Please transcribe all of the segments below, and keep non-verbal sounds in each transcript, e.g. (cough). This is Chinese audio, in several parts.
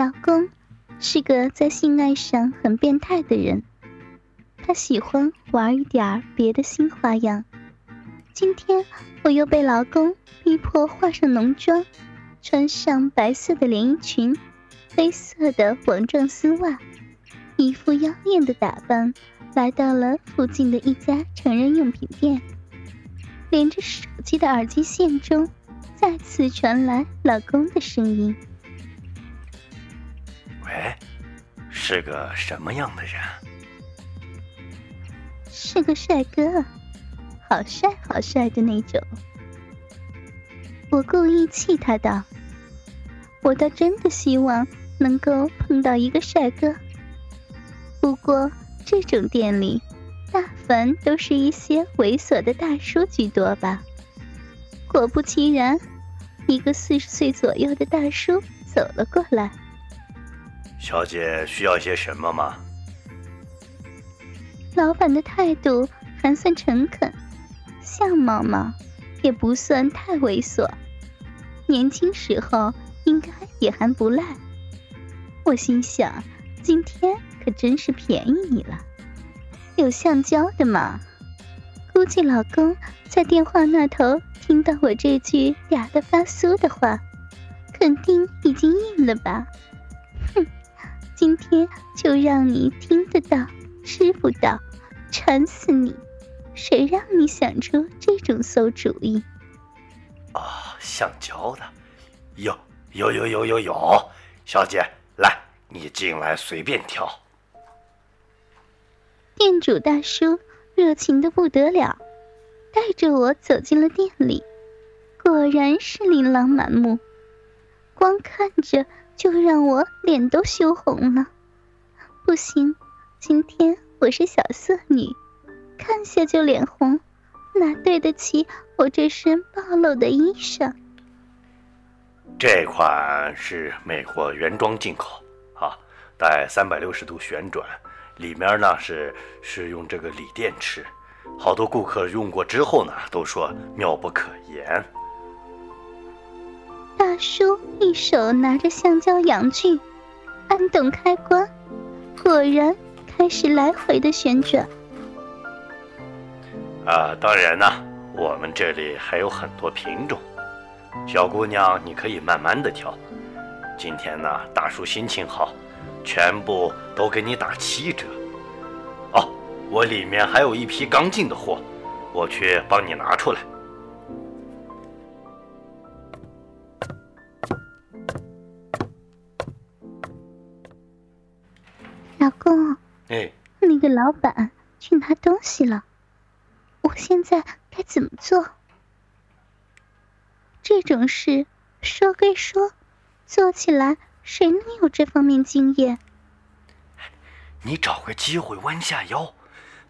老公是个在性爱上很变态的人，他喜欢玩一点别的新花样。今天我又被老公逼迫化上浓妆，穿上白色的连衣裙，黑色的网状丝袜，一副妖艳的打扮，来到了附近的一家成人用品店。连着手机的耳机线中，再次传来老公的声音。是个什么样的人？是个帅哥，好帅好帅的那种。我故意气他道：“我倒真的希望能够碰到一个帅哥。不过这种店里，大凡都是一些猥琐的大叔居多吧。”果不其然，一个四十岁左右的大叔走了过来。小姐需要些什么吗？老板的态度还算诚恳，相貌嘛也不算太猥琐，年轻时候应该也还不赖。我心想，今天可真是便宜你了。有橡胶的吗？估计老公在电话那头听到我这句嗲的发酥的话，肯定已经硬了吧。今天就让你听得到，吃不到，馋死你！谁让你想出这种馊主意？啊，橡胶的，有有有有有有！小姐，来，你进来随便挑。店主大叔热情的不得了，带着我走进了店里，果然是琳琅满目，光看着。就让我脸都羞红了，不行，今天我是小色女，看下就脸红，哪对得起我这身暴露的衣裳？这款是美国原装进口，啊，带三百六十度旋转，里面呢是是用这个锂电池，好多顾客用过之后呢都说妙不可言。大叔一手拿着橡胶阳具，按动开关，果然开始来回的旋转。啊，当然呢，我们这里还有很多品种，小姑娘你可以慢慢的挑。今天呢，大叔心情好，全部都给你打七折。哦，我里面还有一批刚进的货，我去帮你拿出来。个老板去拿东西了，我现在该怎么做？这种事说归说，做起来谁能有这方面经验？你找个机会弯下腰，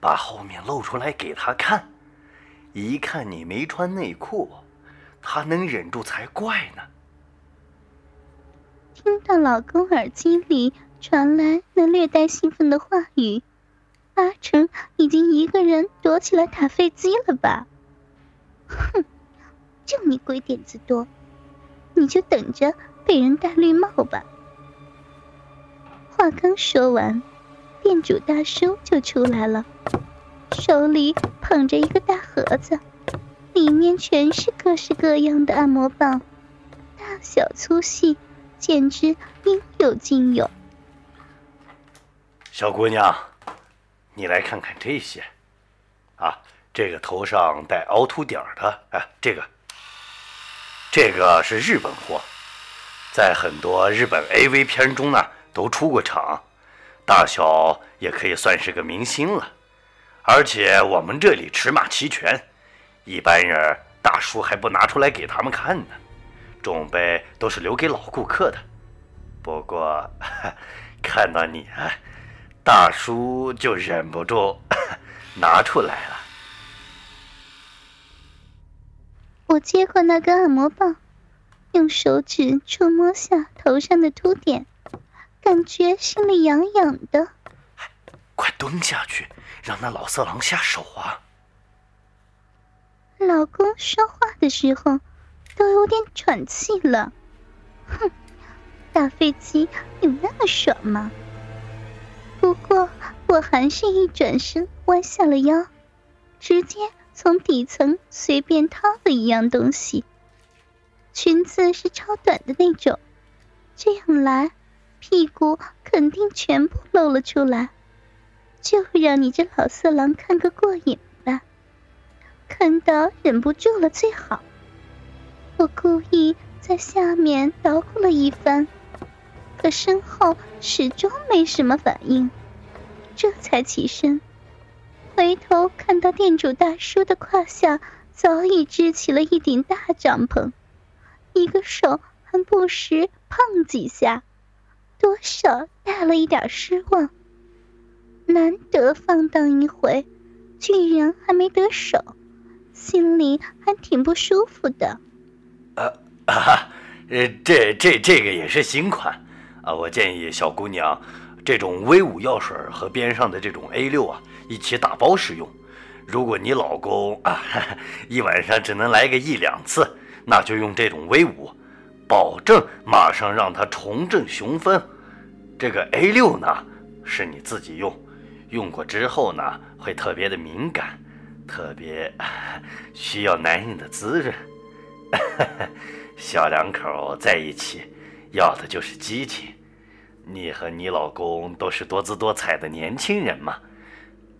把后面露出来给他看，一看你没穿内裤，他能忍住才怪呢。听到老公耳机里。传来那略带兴奋的话语，八成已经一个人躲起来打飞机了吧？哼，就你鬼点子多，你就等着被人戴绿帽吧！话刚说完，店主大叔就出来了，手里捧着一个大盒子，里面全是各式各样的按摩棒，大小粗细，简直应有尽有。小姑娘，你来看看这些，啊，这个头上带凹凸点的，哎，这个，这个是日本货，在很多日本 AV 片中呢都出过场，大小也可以算是个明星了，而且我们这里尺码齐全，一般人大叔还不拿出来给他们看呢，准备都是留给老顾客的。不过 (laughs) 看到你啊。大叔就忍不住 (laughs) 拿出来了。我接过那根按摩棒，用手指触摸下头上的凸点，感觉心里痒痒的。快蹲下去，让那老色狼下手啊！老公说话的时候都有点喘气了。哼，打飞机有那么爽吗？不过我还是一转身弯下了腰，直接从底层随便掏了一样东西。裙子是超短的那种，这样来，屁股肯定全部露了出来，就让你这老色狼看个过瘾吧。看到忍不住了最好。我故意在下面捣鼓了一番。可身后始终没什么反应，这才起身，回头看到店主大叔的胯下早已支起了一顶大帐篷，一个手还不时碰几下，多少带了一点失望。难得放荡一回，居然还没得手，心里还挺不舒服的。呃啊，呃，这这这个也是新款。啊，我建议小姑娘，这种 V 五药水和边上的这种 A 六啊，一起打包使用。如果你老公啊，(laughs) 一晚上只能来个一两次，那就用这种 V 五，保证马上让他重振雄风。这个 A 六呢，是你自己用，用过之后呢，会特别的敏感，特别需要男人的滋润。(laughs) 小两口在一起。要的就是激情，你和你老公都是多姿多彩的年轻人嘛，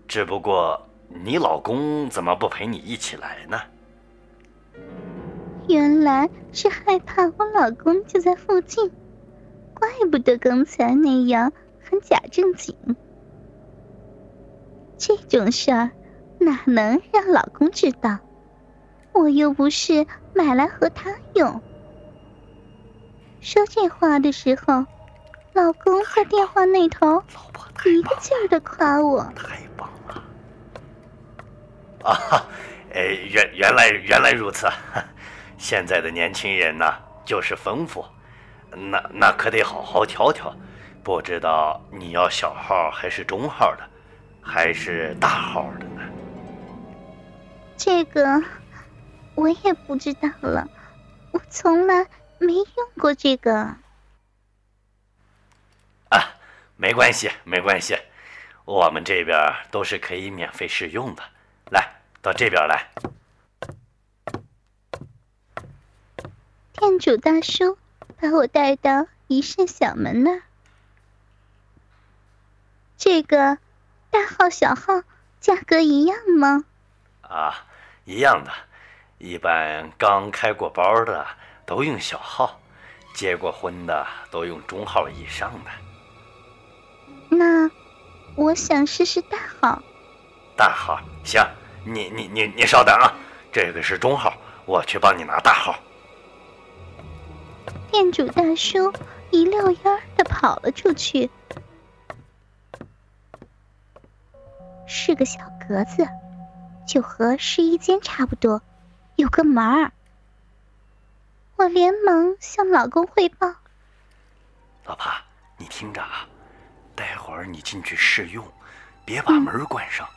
只不过你老公怎么不陪你一起来呢？原来是害怕我老公就在附近，怪不得刚才那样很假正经。这种事儿哪能让老公知道？我又不是买来和他用。说这话的时候，老公在电话那头一个劲儿的夸我。太棒了！啊，哎，原原来原来如此。现在的年轻人呢，就是丰富，那那可得好好挑挑。不知道你要小号还是中号的，还是大号的呢？这个我也不知道了，我从来。没用过这个啊，没关系，没关系，我们这边都是可以免费试用的。来到这边来，店主大叔把我带到一扇小门那儿。这个大号小号价格一样吗？啊，一样的，一般刚开过包的。都用小号，结过婚的都用中号以上的。那我想试试大号。大号行，你你你你稍等啊，这个是中号，我去帮你拿大号。店主大叔一溜烟儿的跑了出去，是个小格子，就和试衣间差不多，有个门儿。我连忙向老公汇报：“老婆，你听着啊，待会儿你进去试用，别把门关上，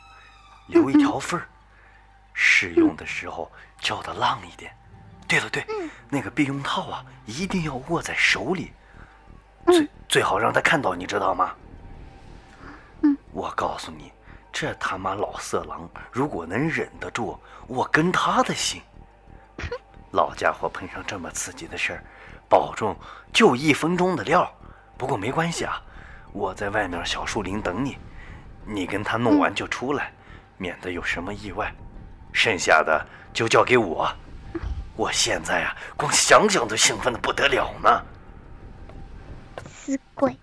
留一条缝儿。试用的时候叫的浪一点。对了，对，那个避孕套啊，一定要握在手里，最最好让他看到，你知道吗？我告诉你，这他妈老色狼如果能忍得住，我跟他的姓。”老家伙碰上这么刺激的事儿，保重就一分钟的料。不过没关系啊，我在外面小树林等你，你跟他弄完就出来，免得有什么意外。剩下的就交给我。我现在啊，光想想都兴奋的不得了呢。死鬼！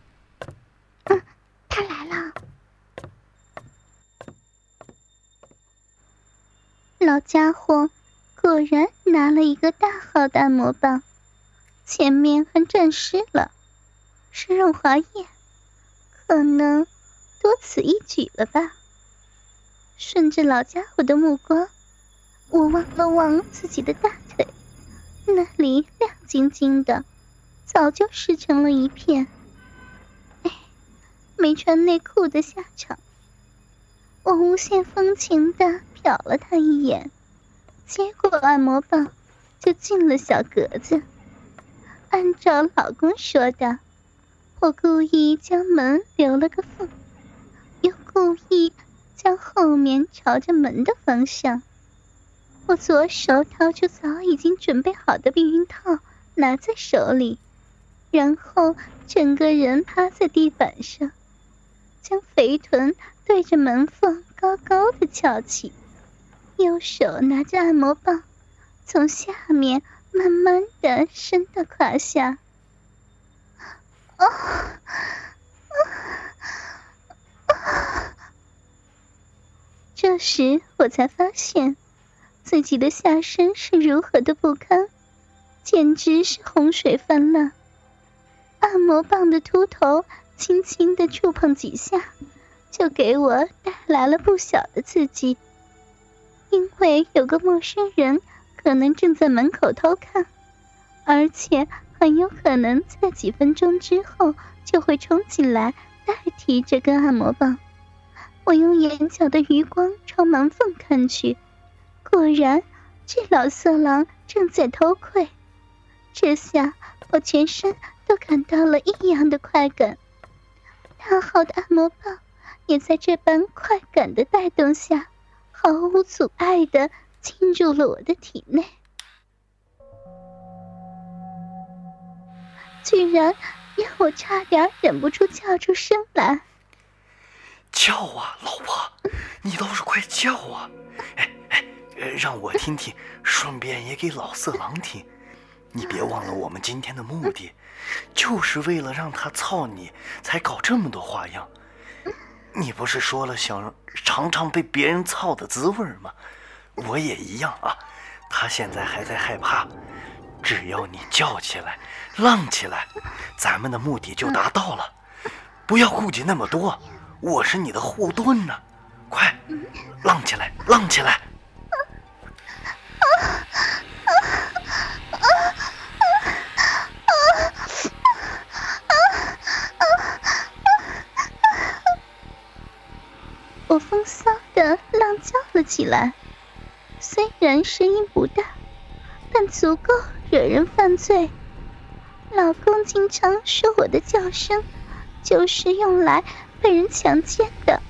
嗯，他来了。老家伙。果然拿了一个大号的按摩棒，前面还沾湿了，是润滑液，可能多此一举了吧。顺着老家伙的目光，我望了望自己的大腿，那里亮晶晶的，早就湿成了一片。哎，没穿内裤的下场。我无限风情的瞟了他一眼。接过按摩棒，就进了小格子。按照老公说的，我故意将门留了个缝，又故意将后面朝着门的方向。我左手掏出早已经准备好的避孕套，拿在手里，然后整个人趴在地板上，将肥臀对着门缝高高的翘起，右手拿着按摩棒，从下面慢慢的伸到胯下。啊啊啊！这时我才发现。自己的下身是如何的不堪，简直是洪水泛滥。按摩棒的秃头轻轻的触碰几下，就给我带来了不小的刺激。因为有个陌生人可能正在门口偷看，而且很有可能在几分钟之后就会冲进来代替这根按摩棒。我用眼角的余光朝门缝看去。果然，这老色狼正在偷窥。这下我全身都感到了异样的快感，大号的按摩棒也在这般快感的带动下，毫无阻碍的进入了我的体内，居然让我差点忍不住叫出声来：“叫啊，老婆，你倒是快叫啊！”哎。让我听听，顺便也给老色狼听。你别忘了，我们今天的目的，就是为了让他操你，才搞这么多花样。你不是说了想尝尝被别人操的滋味吗？我也一样啊。他现在还在害怕，只要你叫起来，浪起来，咱们的目的就达到了。不要顾及那么多，我是你的护盾呢。快，浪起来，浪起来！我风骚的浪叫了起来，虽然声音不大，但足够惹人犯罪。老公经常说我的叫声就是用来被人强奸的，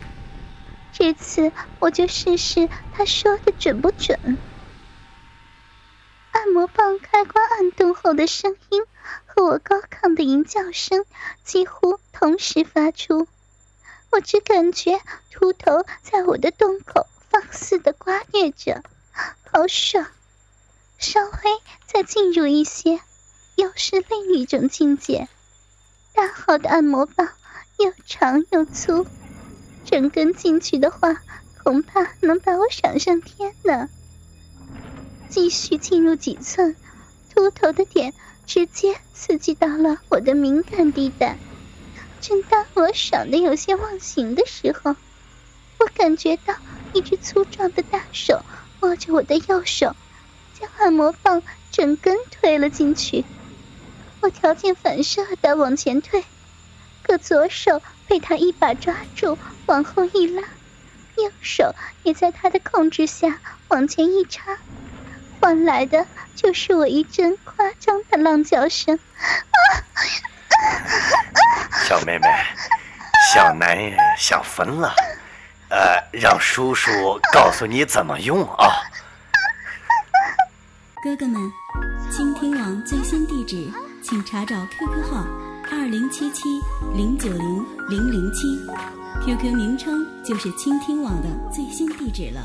这次我就试试他说的准不准。按摩棒开关按动后的声音和我高亢的吟叫声几乎同时发出，我只感觉秃头在我的洞口放肆的刮虐着，好爽！稍微再进入一些，又是另一种境界。大号的按摩棒又长又粗，整根进去的话，恐怕能把我爽上天呢。继续进入几寸，秃头的点直接刺激到了我的敏感地带。正当我爽的有些忘形的时候，我感觉到一只粗壮的大手握着我的右手，将按摩棒整根推了进去。我条件反射的往前退，可左手被他一把抓住，往后一拉，右手也在他的控制下往前一插。换来的就是我一阵夸张的浪叫声。小妹妹，小男人想疯了，呃，让叔叔告诉你怎么用啊。哥哥们，倾听网最新地址，请查找 QQ 号二零七七零九零零零七，QQ 名称就是倾听网的最新地址了。